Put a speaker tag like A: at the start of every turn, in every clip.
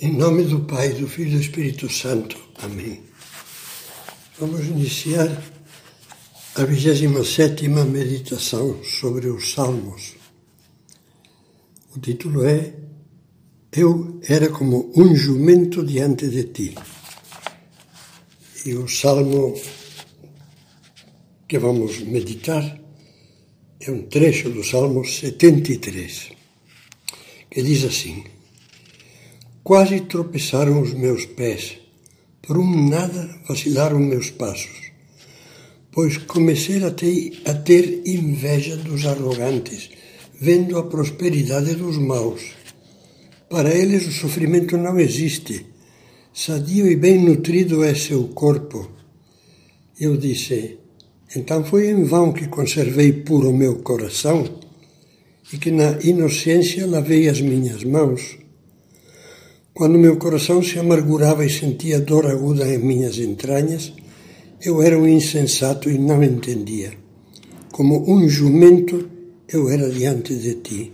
A: Em nome do Pai, do Filho e do Espírito Santo. Amém. Vamos iniciar a 27 meditação sobre os Salmos. O título é Eu era como um jumento diante de ti. E o salmo que vamos meditar é um trecho do Salmo 73, que diz assim: Quase tropeçaram os meus pés, por um nada vacilaram meus passos, pois comecei a ter, a ter inveja dos arrogantes, vendo a prosperidade dos maus. Para eles o sofrimento não existe, sadio e bem nutrido é seu corpo. Eu disse, então foi em vão que conservei puro meu coração e que na inocência lavei as minhas mãos. Quando meu coração se amargurava e sentia dor aguda em minhas entranhas, eu era um insensato e não entendia. Como um jumento, eu era diante de ti.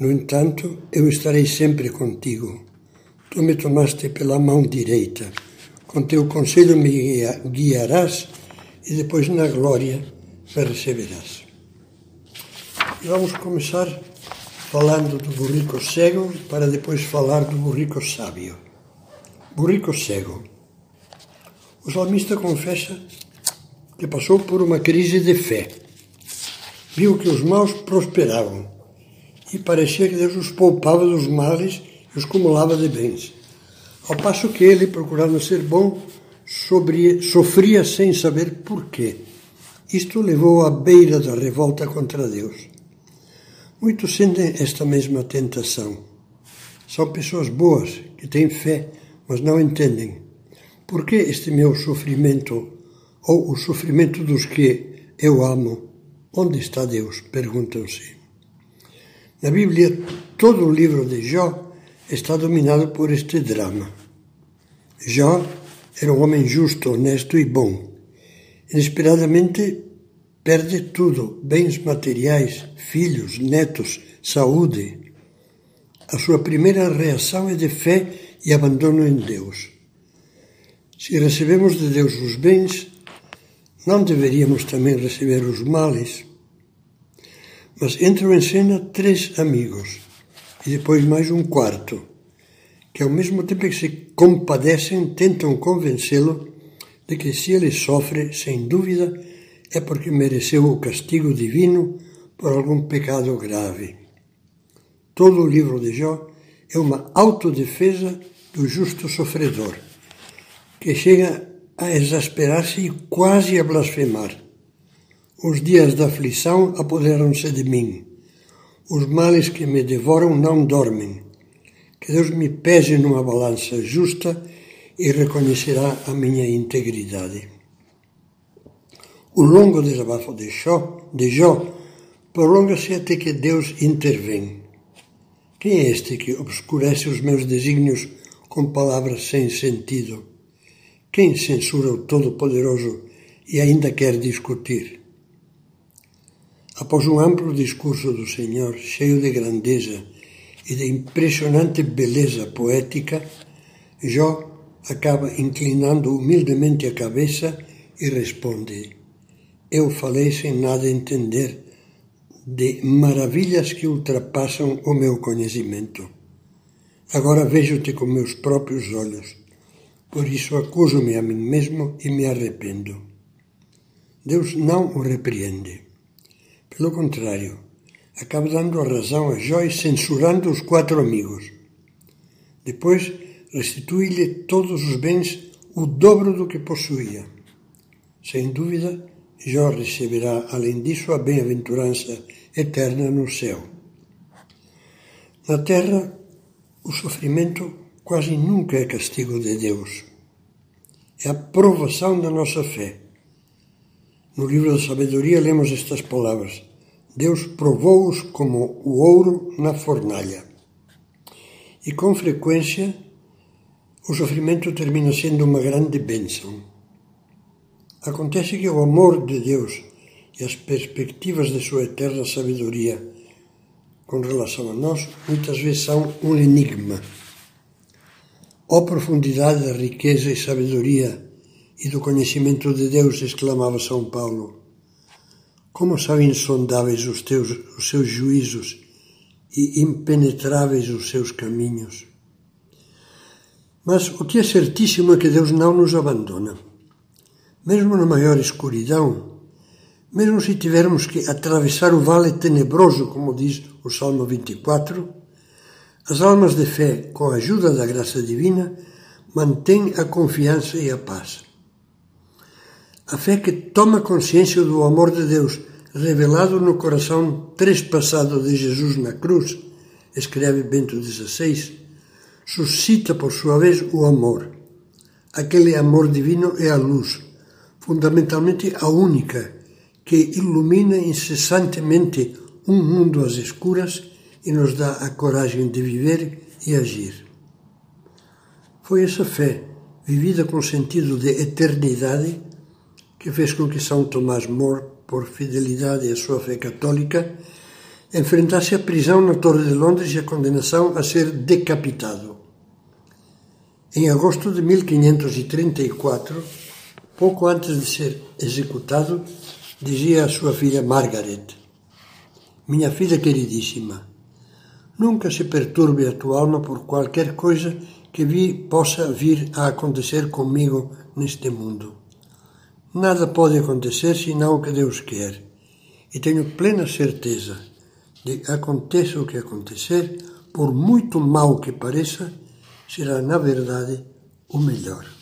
A: No entanto, eu estarei sempre contigo. Tu me tomaste pela mão direita. Com teu conselho me guiarás e depois na glória me receberás. E vamos começar falando do burrico cego para depois falar do burrico sábio. Burrico cego. O salmista confessa que passou por uma crise de fé. Viu que os maus prosperavam e parecia que Deus os poupava dos males e os cumulava de bens. Ao passo que ele, procurando ser bom, sobre, sofria sem saber porquê. Isto levou à beira da revolta contra Deus. Muitos sentem esta mesma tentação. São pessoas boas que têm fé, mas não entendem. Por que este meu sofrimento, ou o sofrimento dos que eu amo? Onde está Deus? Perguntam-se. Na Bíblia, todo o livro de Jó está dominado por este drama. Jó era um homem justo, honesto e bom. Inesperadamente perde tudo: bens materiais, filhos, netos, saúde. A sua primeira reação é de fé e abandono em Deus. Se recebemos de Deus os bens, não deveríamos também receber os males? Mas entram em cena três amigos e depois mais um quarto que ao mesmo tempo que se compadecem, tentam convencê-lo de que se ele sofre, sem dúvida, é porque mereceu o castigo divino por algum pecado grave. Todo o livro de Jó é uma autodefesa do justo sofredor, que chega a exasperar-se e quase a blasfemar. Os dias da aflição apoderam-se de mim. Os males que me devoram não dormem que Deus me pese numa balança justa e reconhecerá a minha integridade. O longo desabafo de Jó, de Jó prolonga-se até que Deus intervém. Quem é este que obscurece os meus desígnios com palavras sem sentido? Quem censura o Todo-Poderoso e ainda quer discutir? Após um amplo discurso do Senhor, cheio de grandeza e de impressionante beleza poética, Jó acaba inclinando humildemente a cabeça e responde: Eu falei sem nada entender de maravilhas que ultrapassam o meu conhecimento. Agora vejo-te com meus próprios olhos, por isso acuso-me a mim mesmo e me arrependo. Deus não o repreende. Pelo contrário, acaba dando a razão a Joyce censurando os quatro amigos. Depois restitui-lhe todos os bens, o dobro do que possuía. Sem dúvida, Jó receberá, além disso, a bem-aventurança eterna no céu. Na terra, o sofrimento quase nunca é castigo de Deus. É a provação da nossa fé. No livro da sabedoria lemos estas palavras: Deus provou-os como o ouro na fornalha. E com frequência, o sofrimento termina sendo uma grande bênção. Acontece que o amor de Deus e as perspectivas de sua eterna sabedoria com relação a nós muitas vezes são um enigma. Ó profundidade da riqueza e sabedoria e do conhecimento de Deus, exclamava São Paulo. Como são insondáveis os, teus, os seus juízos e impenetráveis os seus caminhos. Mas o que é certíssimo é que Deus não nos abandona. Mesmo na maior escuridão, mesmo se tivermos que atravessar o vale tenebroso, como diz o Salmo 24, as almas de fé, com a ajuda da graça divina, mantêm a confiança e a paz. A fé que toma consciência do amor de Deus revelado no coração trespassado de Jesus na cruz, escreve Bento XVI, suscita por sua vez o amor. Aquele amor divino é a luz, fundamentalmente a única, que ilumina incessantemente um mundo às escuras e nos dá a coragem de viver e agir. Foi essa fé, vivida com sentido de eternidade, que fez com que São Tomás More, por fidelidade à sua fé católica, enfrentasse a prisão na Torre de Londres e a condenação a ser decapitado. Em agosto de 1534, pouco antes de ser executado, dizia à sua filha Margaret: Minha filha queridíssima, nunca se perturbe a tua alma por qualquer coisa que vi, possa vir a acontecer comigo neste mundo. Nada pode acontecer senão o que Deus quer, e tenho plena certeza de que aconteça o que acontecer, por muito mal que pareça, será na verdade o melhor.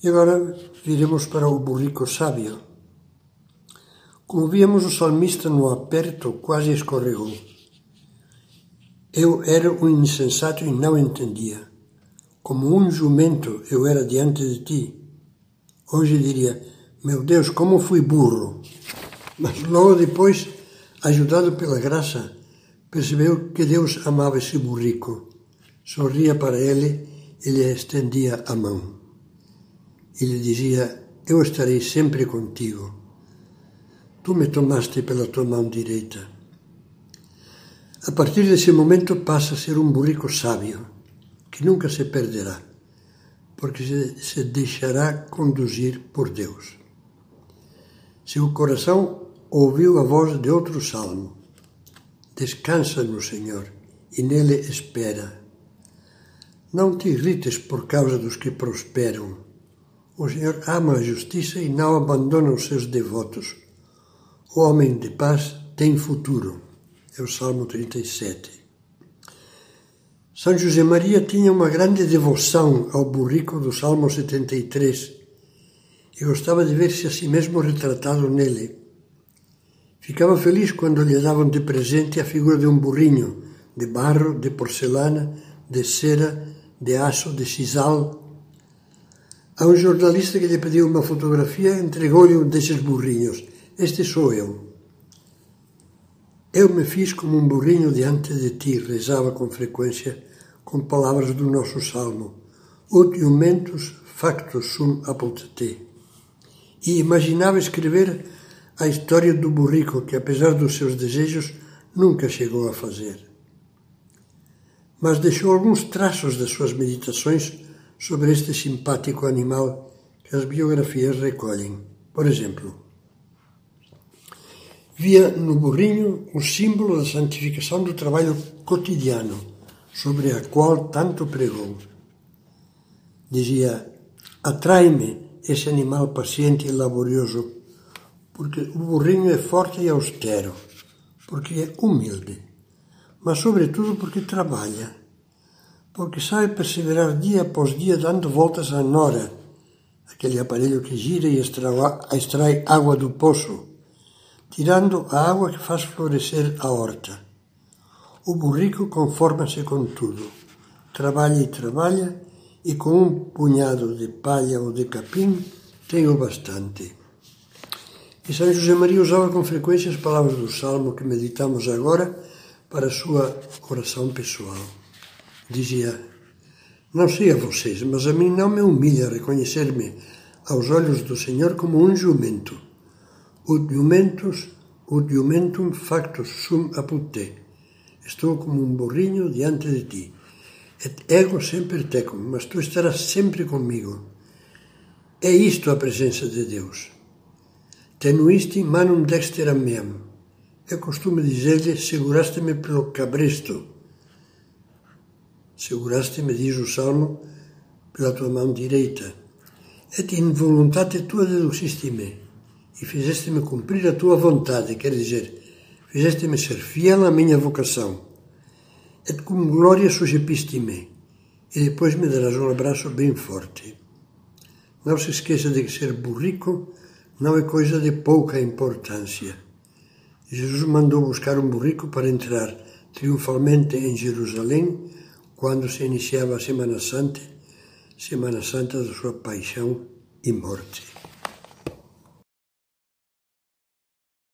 A: E agora viremos para o burrico sábio. Como víamos, o salmista no aperto quase escorregou. Eu era um insensato e não entendia. Como um jumento eu era diante de ti. Hoje diria, meu Deus, como fui burro. Mas logo depois, ajudado pela graça, percebeu que Deus amava esse burrico. Sorria para ele e lhe estendia a mão. E lhe dizia, eu estarei sempre contigo. Tu me tomaste pela tua mão direita. A partir desse momento passa a ser um burrico sábio, que nunca se perderá porque se deixará conduzir por Deus. Seu coração ouviu a voz de outro salmo. Descansa no Senhor e nele espera. Não te irrites por causa dos que prosperam. O Senhor ama a justiça e não abandona os seus devotos. O homem de paz tem futuro. É o Salmo 37. São José Maria tinha uma grande devoção ao burrico do Salmo 73 e gostava de ver-se a si mesmo retratado nele. Ficava feliz quando lhe davam de presente a figura de um burrinho, de barro, de porcelana, de cera, de aço, de sisal. A um jornalista que lhe pediu uma fotografia, entregou-lhe um desses burrinhos. Este sou eu. Eu me fiz como um burrinho diante de ti, rezava com frequência com palavras do nosso salmo, ut iumentus factus sum apud te. E imaginava escrever a história do burrico que, apesar dos seus desejos, nunca chegou a fazer. Mas deixou alguns traços das suas meditações sobre este simpático animal que as biografias recolhem. Por exemplo, via no burrinho o símbolo da santificação do trabalho cotidiano sobre a qual tanto pregou. Dizia: Atrai-me esse animal paciente e laborioso, porque o burrinho é forte e austero, porque é humilde, mas sobretudo porque trabalha, porque sabe perseverar dia após dia dando voltas à nora, aquele aparelho que gira e extrai água do poço, tirando a água que faz florescer a horta. O burrico conforma-se com tudo. Trabalha e trabalha, e com um punhado de palha ou de capim tem o bastante. E São José Maria usava com frequência as palavras do Salmo que meditamos agora para a sua oração pessoal. Dizia: Não sei a vocês, mas a mim não me humilha reconhecer-me aos olhos do Senhor como um jumento. Ut jumentus, ut jumentum factus sum apud te Estou como um burrinho diante de ti. et ego sempre tecum, mas tu estarás sempre comigo. É isto a presença de Deus. Tenuisti manum dexteram meam. É costume dizer-lhe, seguraste-me pelo cabresto. Seguraste-me, diz o Salmo, pela tua mão direita. Et in voluntate tua deduxiste-me e fizeste-me cumprir a tua vontade, quer dizer, fizeste-me ser fiel à minha vocação. Et com glória suscepiste-me e depois me darás um abraço bem forte. Não se esqueça de que ser burrico não é coisa de pouca importância. Jesus mandou buscar um burrico para entrar triunfalmente em Jerusalém quando se iniciava a Semana Santa, Semana Santa da sua paixão e morte.